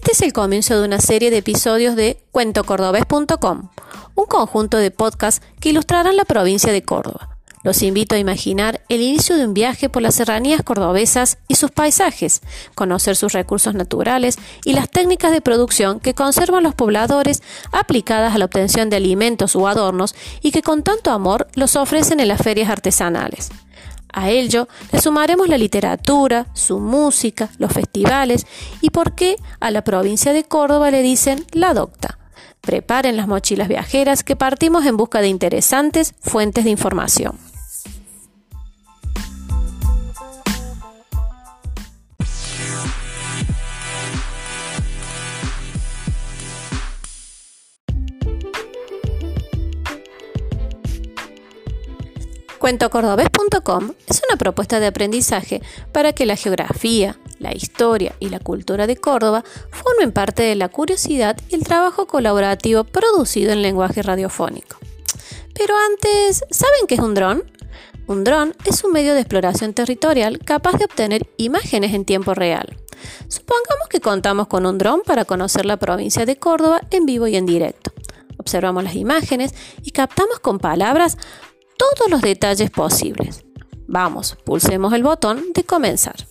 Este es el comienzo de una serie de episodios de cuentocordobés.com, un conjunto de podcasts que ilustrarán la provincia de Córdoba. Los invito a imaginar el inicio de un viaje por las serranías cordobesas y sus paisajes, conocer sus recursos naturales y las técnicas de producción que conservan los pobladores aplicadas a la obtención de alimentos o adornos y que con tanto amor los ofrecen en las ferias artesanales. A ello le sumaremos la literatura, su música, los festivales y por qué a la provincia de Córdoba le dicen la docta. Preparen las mochilas viajeras que partimos en busca de interesantes fuentes de información. Cuentocordobés.com es una propuesta de aprendizaje para que la geografía, la historia y la cultura de Córdoba formen parte de la curiosidad y el trabajo colaborativo producido en lenguaje radiofónico. Pero antes, ¿saben qué es un dron? Un dron es un medio de exploración territorial capaz de obtener imágenes en tiempo real. Supongamos que contamos con un dron para conocer la provincia de Córdoba en vivo y en directo. Observamos las imágenes y captamos con palabras todos los detalles posibles. Vamos, pulsemos el botón de comenzar.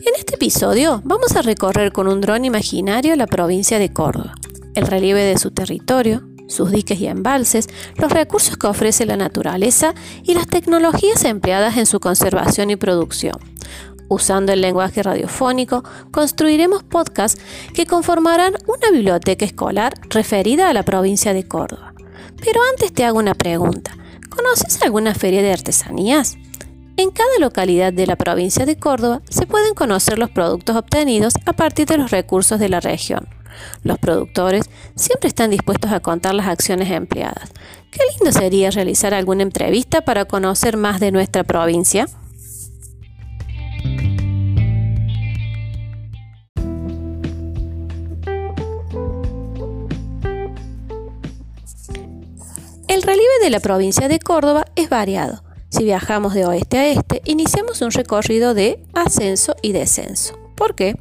En este episodio vamos a recorrer con un dron imaginario la provincia de Córdoba, el relieve de su territorio, sus diques y embalses, los recursos que ofrece la naturaleza y las tecnologías empleadas en su conservación y producción. Usando el lenguaje radiofónico, construiremos podcasts que conformarán una biblioteca escolar referida a la provincia de Córdoba. Pero antes te hago una pregunta. ¿Conoces alguna feria de artesanías? En cada localidad de la provincia de Córdoba se pueden conocer los productos obtenidos a partir de los recursos de la región. Los productores siempre están dispuestos a contar las acciones empleadas. Qué lindo sería realizar alguna entrevista para conocer más de nuestra provincia. El relieve de la provincia de Córdoba es variado. Si viajamos de oeste a este, iniciamos un recorrido de ascenso y descenso. ¿Por qué?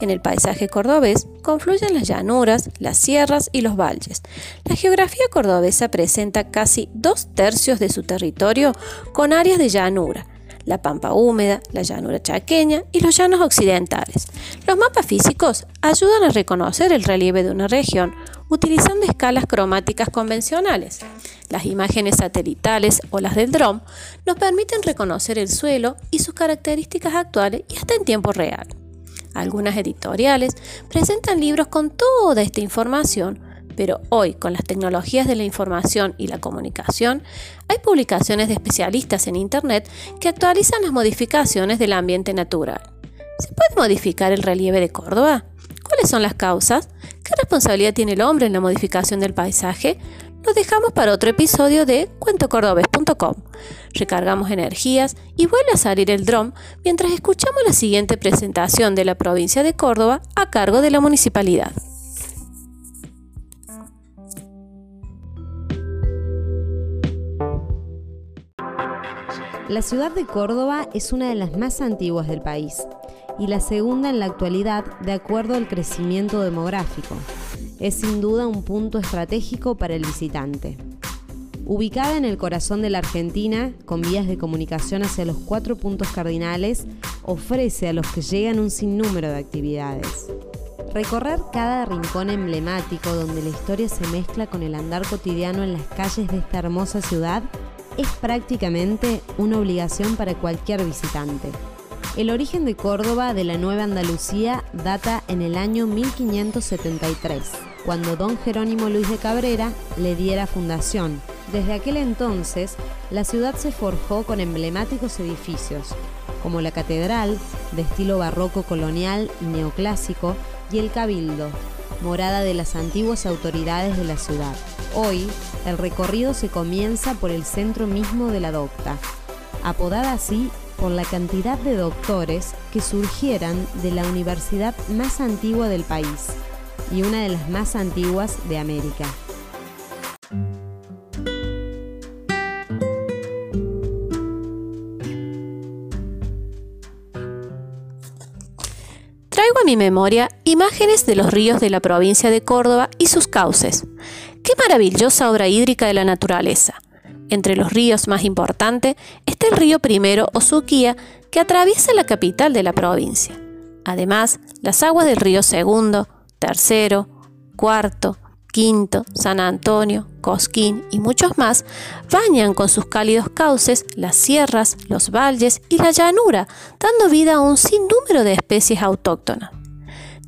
En el paisaje cordobés confluyen las llanuras, las sierras y los valles. La geografía cordobesa presenta casi dos tercios de su territorio con áreas de llanura, la pampa húmeda, la llanura chaqueña y los llanos occidentales. Los mapas físicos ayudan a reconocer el relieve de una región utilizando escalas cromáticas convencionales. Las imágenes satelitales o las del dron nos permiten reconocer el suelo y sus características actuales y hasta en tiempo real. Algunas editoriales presentan libros con toda esta información, pero hoy con las tecnologías de la información y la comunicación, hay publicaciones de especialistas en Internet que actualizan las modificaciones del ambiente natural. ¿Se puede modificar el relieve de Córdoba? ¿Cuáles son las causas? ¿Qué responsabilidad tiene el hombre en la modificación del paisaje? Lo dejamos para otro episodio de cuentocordobes.com. Recargamos energías y vuelve a salir el dron mientras escuchamos la siguiente presentación de la provincia de Córdoba a cargo de la municipalidad. La ciudad de Córdoba es una de las más antiguas del país y la segunda en la actualidad de acuerdo al crecimiento demográfico es sin duda un punto estratégico para el visitante. Ubicada en el corazón de la Argentina, con vías de comunicación hacia los cuatro puntos cardinales, ofrece a los que llegan un sinnúmero de actividades. Recorrer cada rincón emblemático donde la historia se mezcla con el andar cotidiano en las calles de esta hermosa ciudad es prácticamente una obligación para cualquier visitante. El origen de Córdoba de la Nueva Andalucía data en el año 1573 cuando don Jerónimo Luis de Cabrera le diera fundación. Desde aquel entonces, la ciudad se forjó con emblemáticos edificios, como la catedral, de estilo barroco colonial y neoclásico, y el cabildo, morada de las antiguas autoridades de la ciudad. Hoy, el recorrido se comienza por el centro mismo de la docta, apodada así por la cantidad de doctores que surgieran de la universidad más antigua del país, y una de las más antiguas de América. Traigo a mi memoria imágenes de los ríos de la provincia de Córdoba y sus cauces. Qué maravillosa obra hídrica de la naturaleza. Entre los ríos más importantes está el río Primero o Suquía, que atraviesa la capital de la provincia. Además, las aguas del río Segundo, Tercero, Cuarto, Quinto, San Antonio, Cosquín y muchos más bañan con sus cálidos cauces las sierras, los valles y la llanura, dando vida a un sinnúmero de especies autóctonas.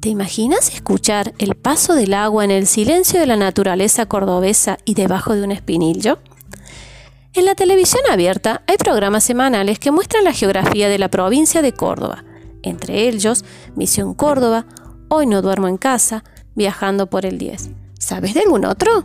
¿Te imaginas escuchar el paso del agua en el silencio de la naturaleza cordobesa y debajo de un espinillo? En la televisión abierta hay programas semanales que muestran la geografía de la provincia de Córdoba, entre ellos Misión Córdoba, Hoy no duermo en casa, Viajando por el 10. ¿Sabes de algún otro?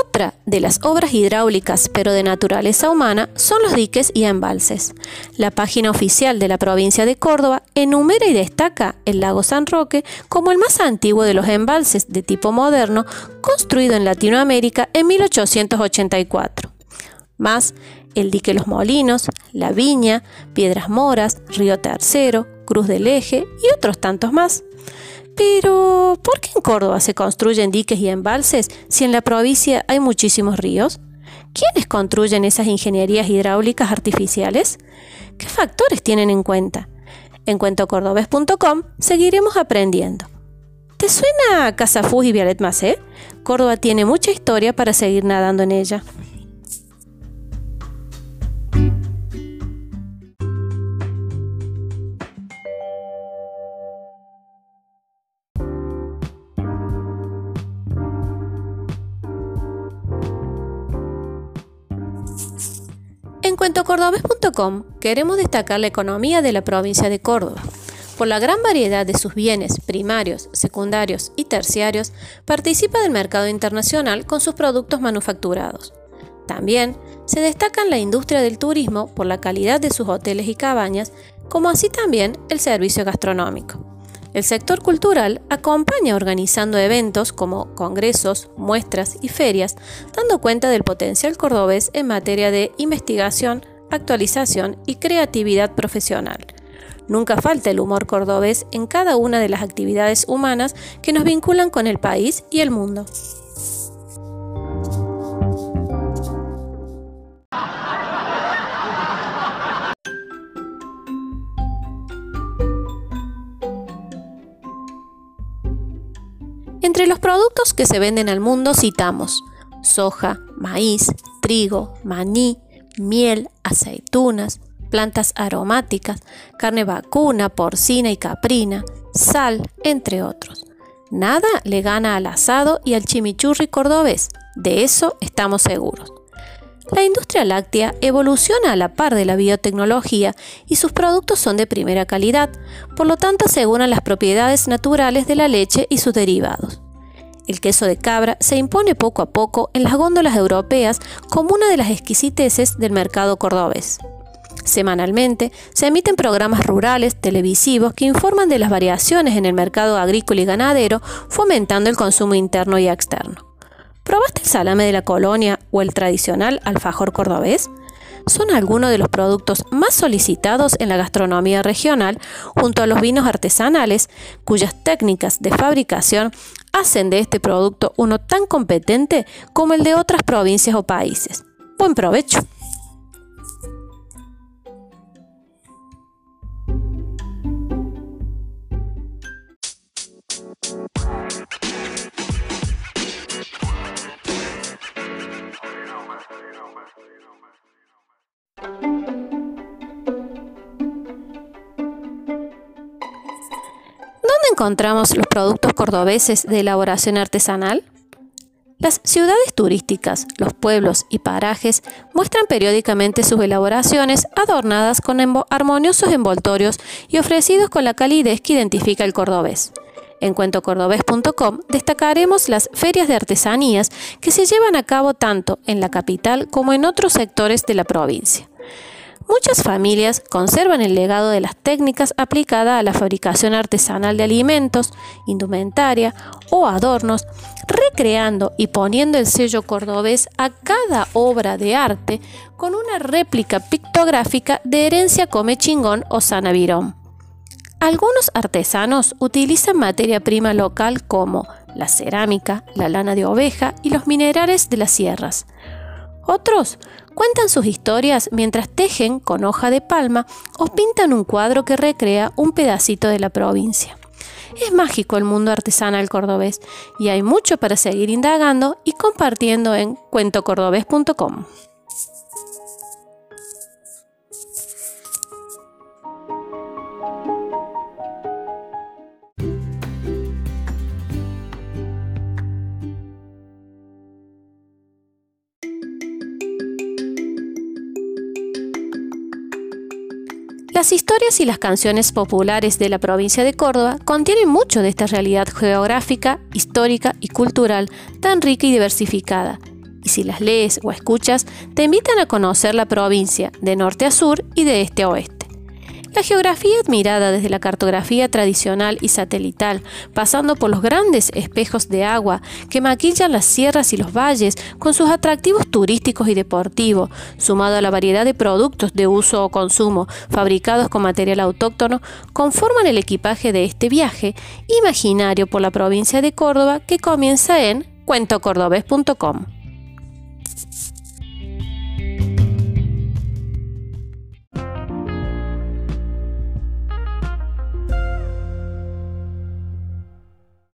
Otra de las obras hidráulicas, pero de naturaleza humana, son los diques y embalses. La página oficial de la provincia de Córdoba enumera y destaca el lago San Roque como el más antiguo de los embalses de tipo moderno construido en Latinoamérica en 1884. Más el dique Los Molinos, La Viña, Piedras Moras, Río Tercero, Cruz del Eje y otros tantos más. Pero, ¿por qué en Córdoba se construyen diques y embalses si en la provincia hay muchísimos ríos? ¿Quiénes construyen esas ingenierías hidráulicas artificiales? ¿Qué factores tienen en cuenta? En cuentocordobés.com seguiremos aprendiendo. ¿Te suena Casafús y Violet Macé? Córdoba tiene mucha historia para seguir nadando en ella. En cuentocordobés.com queremos destacar la economía de la provincia de Córdoba. Por la gran variedad de sus bienes primarios, secundarios y terciarios, participa del mercado internacional con sus productos manufacturados. También se destacan la industria del turismo por la calidad de sus hoteles y cabañas, como así también el servicio gastronómico. El sector cultural acompaña organizando eventos como congresos, muestras y ferias, dando cuenta del potencial cordobés en materia de investigación, actualización y creatividad profesional. Nunca falta el humor cordobés en cada una de las actividades humanas que nos vinculan con el país y el mundo. Entre los productos que se venden al mundo citamos soja, maíz, trigo, maní, miel, aceitunas, plantas aromáticas, carne vacuna, porcina y caprina, sal, entre otros. Nada le gana al asado y al chimichurri cordobés, de eso estamos seguros. La industria láctea evoluciona a la par de la biotecnología y sus productos son de primera calidad, por lo tanto aseguran las propiedades naturales de la leche y sus derivados. El queso de cabra se impone poco a poco en las góndolas europeas como una de las exquisiteces del mercado cordobés. Semanalmente se emiten programas rurales televisivos que informan de las variaciones en el mercado agrícola y ganadero, fomentando el consumo interno y externo. ¿Probaste el salame de la colonia o el tradicional alfajor cordobés? Son algunos de los productos más solicitados en la gastronomía regional, junto a los vinos artesanales, cuyas técnicas de fabricación hacen de este producto uno tan competente como el de otras provincias o países. Buen provecho. Encontramos los productos cordobeses de elaboración artesanal? Las ciudades turísticas, los pueblos y parajes muestran periódicamente sus elaboraciones adornadas con armoniosos envoltorios y ofrecidos con la calidez que identifica el cordobés. En cuentocordobés.com destacaremos las ferias de artesanías que se llevan a cabo tanto en la capital como en otros sectores de la provincia. Muchas familias conservan el legado de las técnicas aplicadas a la fabricación artesanal de alimentos, indumentaria o adornos, recreando y poniendo el sello cordobés a cada obra de arte con una réplica pictográfica de herencia come chingón o sanavirón. Algunos artesanos utilizan materia prima local como la cerámica, la lana de oveja y los minerales de las sierras. Otros cuentan sus historias mientras tejen con hoja de palma o pintan un cuadro que recrea un pedacito de la provincia. Es mágico el mundo artesanal cordobés y hay mucho para seguir indagando y compartiendo en cuentocordobés.com. historias y las canciones populares de la provincia de Córdoba contienen mucho de esta realidad geográfica, histórica y cultural tan rica y diversificada. Y si las lees o escuchas, te invitan a conocer la provincia de norte a sur y de este a oeste. La geografía admirada desde la cartografía tradicional y satelital, pasando por los grandes espejos de agua que maquillan las sierras y los valles con sus atractivos turísticos y deportivos, sumado a la variedad de productos de uso o consumo fabricados con material autóctono, conforman el equipaje de este viaje imaginario por la provincia de Córdoba que comienza en cuentocordobés.com.